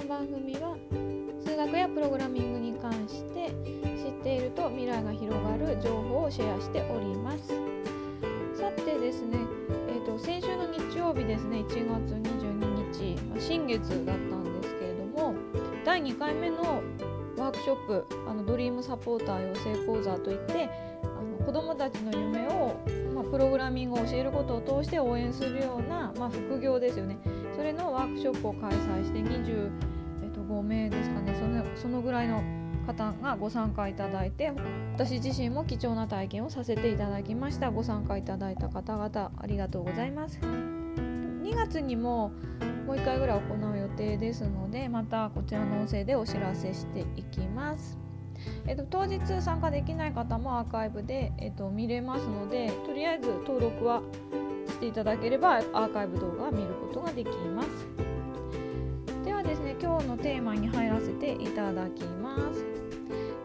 の番組は数学やプログラミングに関して知っていると未来が広がる情報をシェアしております。さてですね、えーと、先週の日曜日ですね1月22日、まあ、新月だったんですけれども第2回目のワークショップあのドリームサポーター養成講座といってあの子どもたちの夢を、まあ、プログラミングを教えることを通して応援するような、まあ、副業ですよね。それのワークショップを開催して25名ですかね。そのそのぐらいの方がご参加いただいて私自身も貴重な体験をさせていただきました。ご参加いただいた方々ありがとうございます。2月にももう1回ぐらい行う予定ですのでまたこちらの音声でお知らせしていきます。えっと、当日参加できない方もアーカイブで、えっと、見れますのでとりあえず登録はしていただければアーカイブ動画は見ることができます。ではですね今日のテーマに入らせていただきます。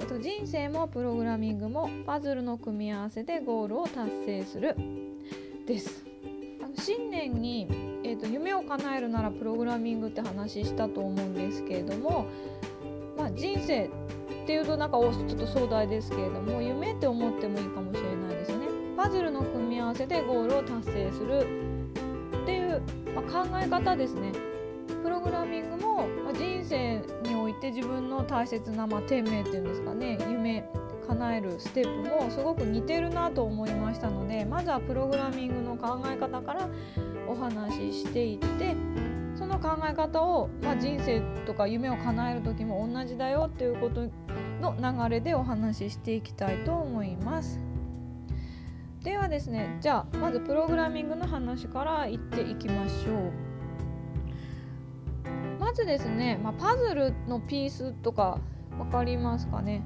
えっと、人生もプログラミングもパズルの組み合わせでゴールを達成するです。あの新年にえーと、夢を叶えるならプログラミングって話したと思うんですけれども、まあ、人生っていうとなんかちょっと壮大ですけれども夢って思ってもいいかもしれないですね。パズルの組み合わせでゴールを達成するっていう、まあ、考え方ですね。プログラミングも、ま、人生において自分の大切な、まあ、天命っていうんですかね夢叶えるステップもすごく似てるなと思いましたのでまずはプログラミングの考え方からお話ししていってその考え方を、まあ、人生とか夢を叶える時も同じだよっていうことの流れでお話ししていきたいと思います。ではですねじゃあまずプログラミングの話からいっていきましょう。まずですね、まあ、パズルのピースとか分かりますかね？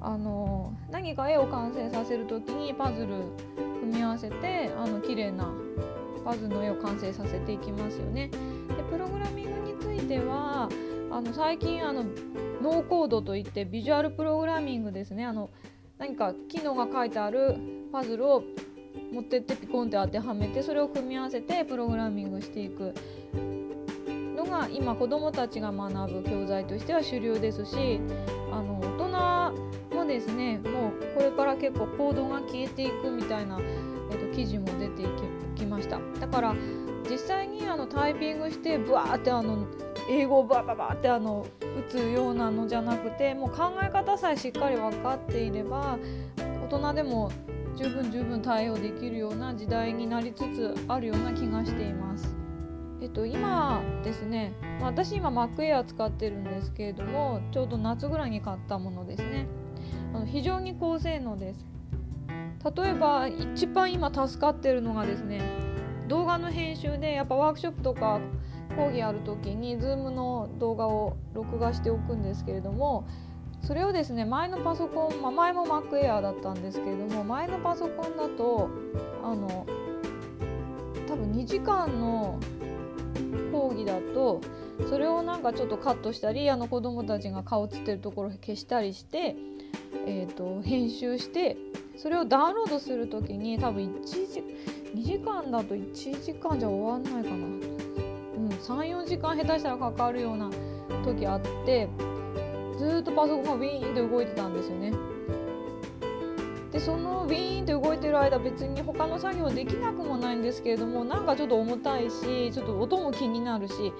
あの何か絵を完成させる時にパズル組み合わせてあの綺麗なパズルの絵を完成させていきますよね。でプログラミングについてはあの最近あのノーコードといってビジュアルプログラミングですねあの何か機能が書いてあるパズルを持ってってピコンって当てはめてそれを組み合わせてプログラミングしていくのが今子どもたちが学ぶ教材としては主流ですしあの大人もですねもうこれから結構コードが消えていくみたいな、えーと、記事も出てきました。だから実際にあのタイピングしてブワーってあの英語をバババってあの打つようなのじゃなくてもう考え方さえしっかり分かっていれば大人でも十分十分対応できるような時代になりつつあるような気がしています。えっと、今ですね、ま私今 Mac Air 使ってるんですけれどもちょうど夏ぐらいに買ったものですねあの非常に高性能です例えば一番今助かってるのがですね動画の編集でやっぱワークショップとか講義ある時に Zoom の動画を録画しておくんですけれどもそれをですね前のパソコン、まあ、前も Mac Air だったんですけれども前のパソコンだとあの多分2時間の講義だとそれをなんかちょっとカットしたりあの子どもたちが顔つってるところ消したりして、えーと、編集してそれをダウンロードする時に多分1時2時間だと1時間じゃ終わんないかな、うん、34時間下手したらかかるような時あってずっとパソコンがウィーンって動いてたんですよね。でそのウィーンって動いてる間別に他の作業できなくもないんですけれどもなんかちょっと重たいしちょっと音も気になるし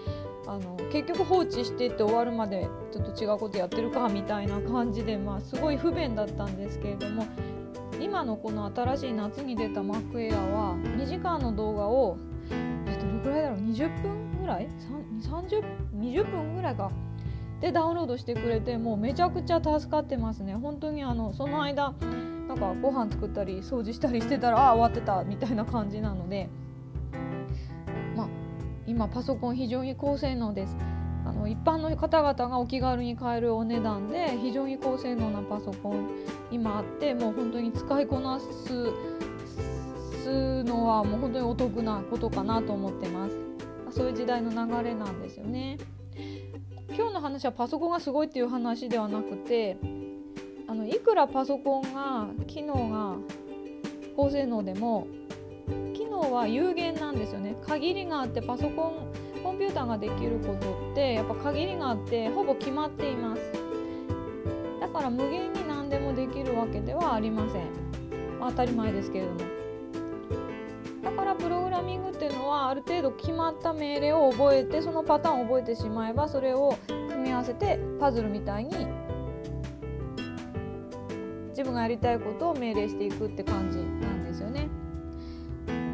あの結局放置してって終わるまでちょっと違うことやってるかみたいな感じで、まあ、すごい不便だったんですけれども今のこの新しい夏に出た MacAir は2時間の動画をえどれくらいだろう？20分ぐらい？30 20分ぐらいか。でダウンロードしてくれてもうめちゃくちゃ助かってますね。本当にあのその間なんかご飯作ったり掃除したりしてたらああ終わってたみたいな感じなのでまあ今パソコン非常に高性能です。あの一般の方々がお気軽に買えるお値段で非常に高性能なパソコン今あってもう本当に使いこなすすのはもう本当にお得なことかなと思ってます。そういう時代の流れなんですよね。今日の話はパソコンがすごいっていう話ではなくてあのいくらパソコンが機能が高性能でも機能は有限なんですよね。限りがあってパソコンコンピューターができることってやっぱ限りがあってほぼ決まっています。だから無限に何でもできるわけではありません、まあ、当たり前ですけれども。からプログラミングっていうのはある程度決まった命令を覚えてそのパターンを覚えてしまえばそれを組み合わせてパズルみたいに自分がやりたいことを命令していくって感じなんですよね。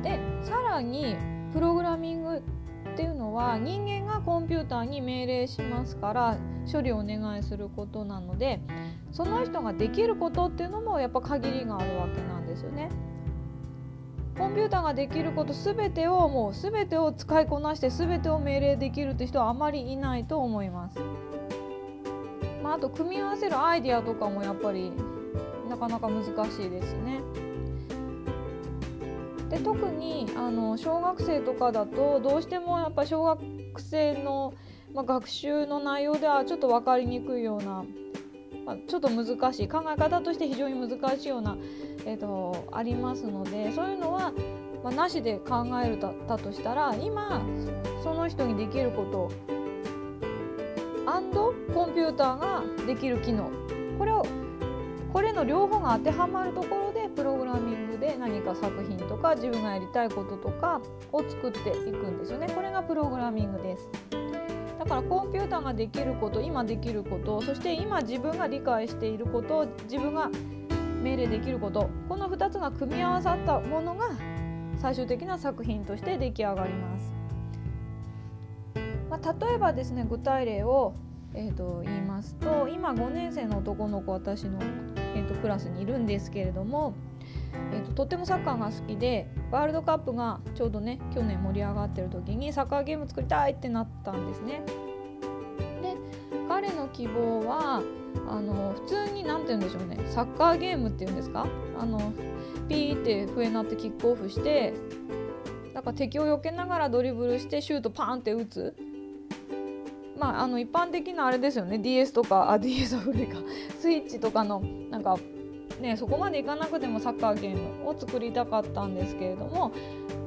でさらにプログラミングっていうのは人間がコンピューターに命令しますから処理をお願いすることなのでその人ができることっていうのもやっぱ限りがあるわけなんですよね。コンピューターができること全てをもう全てを使いこなして全てを命令できるって人はあまりいないと思います。まあ、あと組み合わせるアイディアとかもやっぱりなかなか難しいですね。で特にあの小学生とかだとどうしてもやっぱ小学生の、まあ、学習の内容ではちょっと分かりにくいような、まあ、ちょっと難しい考え方として非常に難しいような、えーと、ありますのでそういうのは、まあ、なしで考えるだとしたら今その人にできることアンドコンピューターができる機能。これをこれの両方が当てはまるところでプログラミングで何か作品とか自分がやりたいこととかを作っていくんですよね。これがプログラミングです。だからコンピューターができること今できることそして今自分が理解していること自分が命令できることこの2つが組み合わさったものが最終的な作品として出来上がります、まあ、例えばですね具体例をえーと、言いますと今5年生の男の子私の、えーと、クラスにいるんですけれども、えーと、とってもサッカーが好きでワールドカップがちょうどね去年盛り上がってる時にサッカーゲーム作りたいってなったんですね。で彼の希望はあの普通に何て言うんでしょうね。サッカーゲームっていうんですか？あのピーって笛鳴ってキックオフしてなんか敵を避けながらドリブルしてシュートパーンって打つ。まあ、あの一般的なあれですよね。DS とかあ DS は古いかスイッチとかのなんかねそこまでいかなくてもサッカーゲームを作りたかったんですけれども、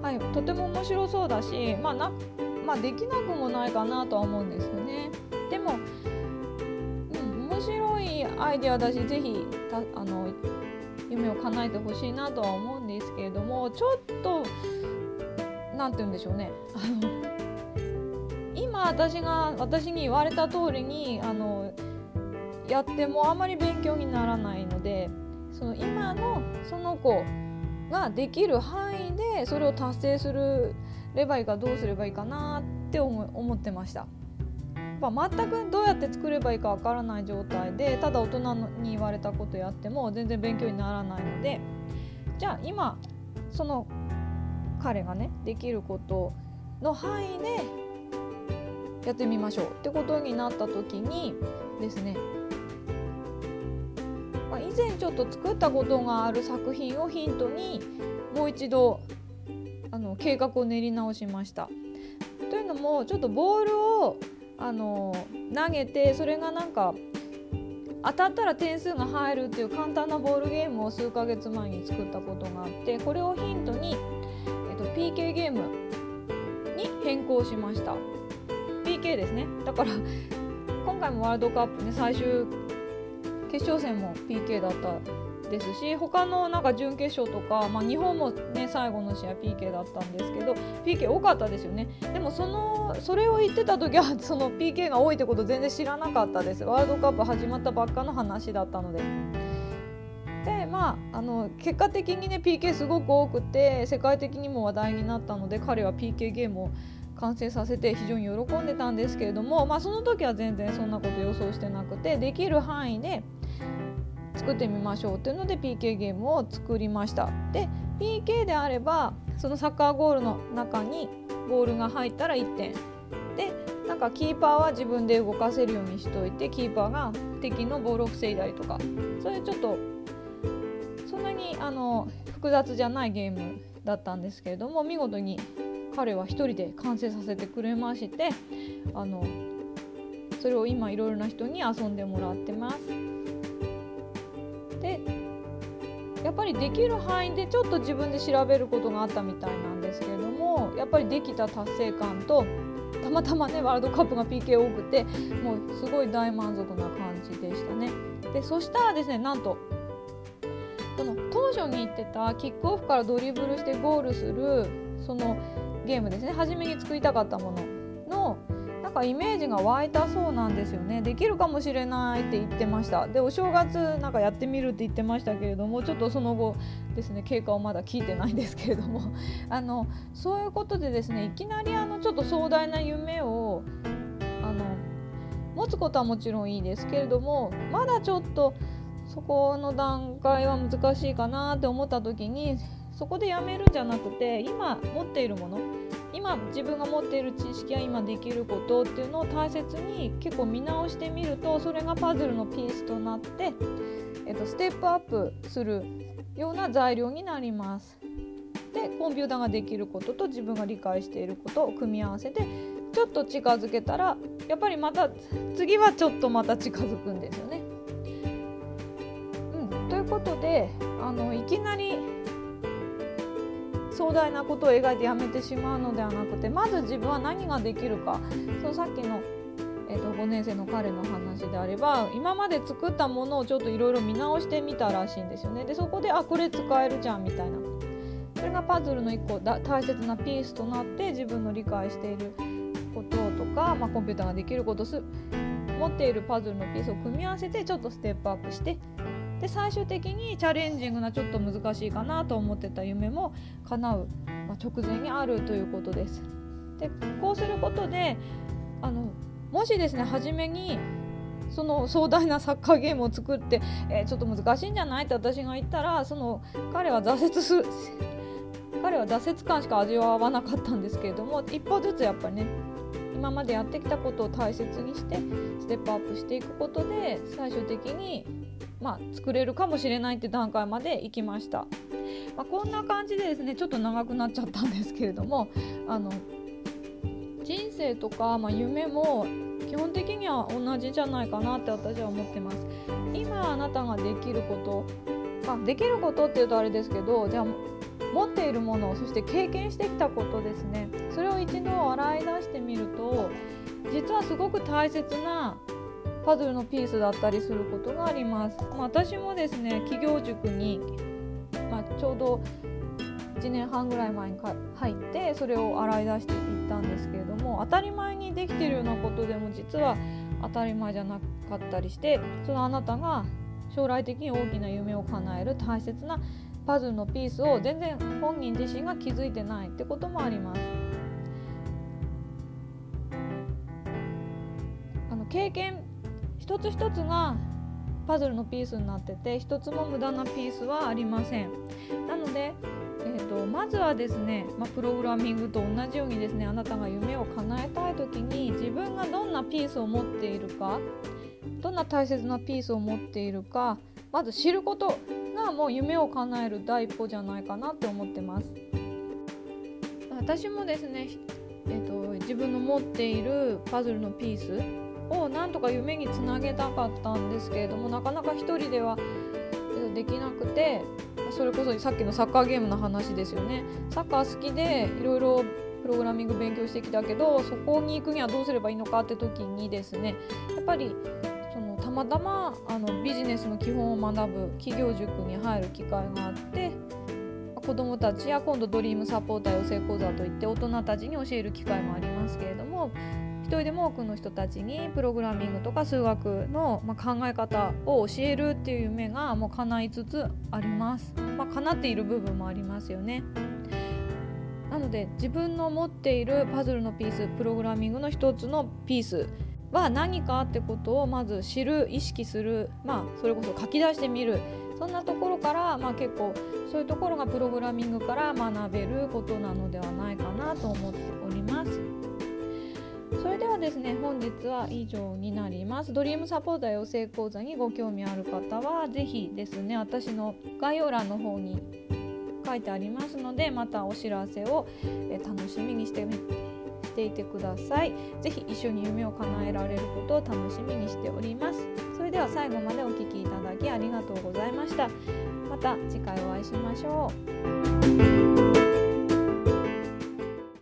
はい、とても面白そうだし、まあなまあ、できなくもないかなとは思うんですよね。でも、うん、面白いアイデアだしぜひたあの夢を叶えてほしいなとは思うんですけれどもちょっと何て言うんでしょうねあの 今私が私に言われた通りにあのやってもあまり勉強にならないのでその今のその子ができる範囲でそれを達成するればいいかどうすればいいかなって思ってました。ま、全くどうやって作ればいいかわからない状態でただ大人に言われたことやっても全然勉強にならないのでじゃあ今その彼がねできることの範囲でやってみましょうってことになった時にですね、前ちょっと作ったことがある作品をヒントにもう一度あの計画を練り直しました。というのもちょっとボールをあの投げてそれがなんか当たったら点数が入るっていう簡単なボールゲームを数ヶ月前に作ったことがあってこれをヒントに、えっと、PK ゲームに変更しました。PK ですねだから今回もワールドカップね最終決勝戦も PK だったですし他のなんか準決勝とか、まあ、日本もね最後の試合 PK だったんですけど PK 多かったですよねでもそのそれを言ってた時は その PK が多いってこと全然知らなかったですワールドカップ始まったばっかの話だったので。でまあ、あの結果的にね PK すごく多くて世界的にも話題になったので彼は PK ゲームを完成させて非常に喜んでたんですけれども、まあ、その時は全然そんなこと予想してなくてできる範囲で作ってみましょうっていうので PK ゲームを作りました。で PK であればそのサッカーゴールの中にボールが入ったら1点。でなんかキーパーは自分で動かせるようにしといてキーパーが敵のボールを防いだりとか。そういうちょっとそんなにあの複雑じゃないゲームだったんですけれども見事に彼は一人で完成させてくれましてあのそれを今いろいろな人に遊んでもらってます。でやっぱりできる範囲でちょっと自分で調べることがあったみたいなんですけれどもやっぱりできた達成感とたまたまねワールドカップが PK 多くてもうすごい大満足な感じでしたね。でそしたらですねなんとその当初に言ってたキックオフからドリブルしてゴールするそのゲームですね初めに作りたかったもののかイメージが湧いたそうなんですよね。できるかもしれないって言ってました。でお正月なんかやってみるって言ってましたけれどもちょっとその後ですね経過をまだ聞いてないんですけれども。あのそういうことでですねいきなりあのちょっと壮大な夢をあの持つことはもちろんいいですけれどもまだちょっとそこの段階は難しいかなって思った時にそこでやめるんじゃなくて今持っているもの今自分が持っている知識や今できることっていうのを大切に結構見直してみるとそれがパズルのピースとなって、えっと、ステップアップするような材料になります。でコンピューターができることと自分が理解していることを組み合わせてちょっと近づけたらやっぱりまた次はちょっとまた近づくんですよね。うん、ということであのいきなり壮大なことを描いてやめてしまうのではなくてまず自分は何ができるかそうさっきの、えーと、5年生の彼の話であれば今まで作ったものをちょっといろいろ見直してみたらしいんですよね。でそこであこれ使えるじゃんみたいなそれがパズルの1個だ大切なピースとなって自分の理解していることとか、まあ、コンピューターができることす持っているパズルのピースを組み合わせてちょっとステップアップしてで最終的にチャレンジングなちょっと難しいかなと思ってた夢も叶う、まあ、直前にあるということです。でこうすることであのもしですね初めにその壮大なサッカーゲームを作って、えー、ちょっと難しいんじゃないって私が言ったらその彼は挫折する 彼は挫折感しか味わわなかったんですけれども一歩ずつやっぱりね今までやってきたことを大切にしてステップアップしていくことで最終的にまあ、作れるかもしれないって段階まで行きました、まあ、こんな感じでですねちょっと長くなっちゃったんですけれどもあの人生とか、まあ、夢も基本的には同じじゃないかなって私は思ってます。今あなたができることあできることっていうとあれですけどじゃあ持っているものそして経験してきたことですね。それを一度洗い出してみると実はすごく大切なパズルのピースだったりすることがあります。まあ、私もですね企業塾に、まあ、ちょうど1年半ぐらい前に入ってそれを洗い出していったんですけれども当たり前にできてるようなことでも実は当たり前じゃなかったりしてそのあなたが将来的に大きな夢を叶える大切なパズルのピースを全然本人自身が気づいてないってこともあります。あの経験一つ一つがパズルのピースになってて一つも無駄なピースはありません。なので、えーと、まずはですね、まあ、プログラミングと同じようにですねあなたが夢を叶えたい時に自分がどんなピースを持っているかどんな大切なピースを持っているかまず知ることがもう夢を叶える第一歩じゃないかなって思ってます。私もですね、えーと自分の持っているパズルのピースをなんとか夢につなげたかったんですけれどもなかなか一人ではできなくてそれこそさっきのサッカーゲームの話ですよね。サッカー好きでいろいろプログラミング勉強してきたけどそこに行くにはどうすればいいのかって時にですねやっぱりそのたまたまあのビジネスの基本を学ぶ企業塾に入る機会があって子どもたちや今度ドリームサポーター養成講座といって大人たちに教える機会もありますけれども一人でも多くの人たちにプログラミングとか数学の、ま考え方を教えるっていう夢がもう叶いつつあります。まあ、叶っている部分もありますよね。なので自分の持っているパズルのピースプログラミングの一つのピースは何かってことをまず知る意識するまあそれこそ書き出してみるそんなところから、まあ、結構そういうところがプログラミングから学べることなのではないかなと思っております。れではですね本日は以上になります。ドリームサポーター養成講座にご興味ある方は是非ですね私の概要欄の方に書いてありますのでまたお知らせを楽しみにしてしていてください。是非一緒に夢を叶えられることを楽しみにしております。それでは最後までお聴きいただきありがとうございました。また次回お会いしましょう。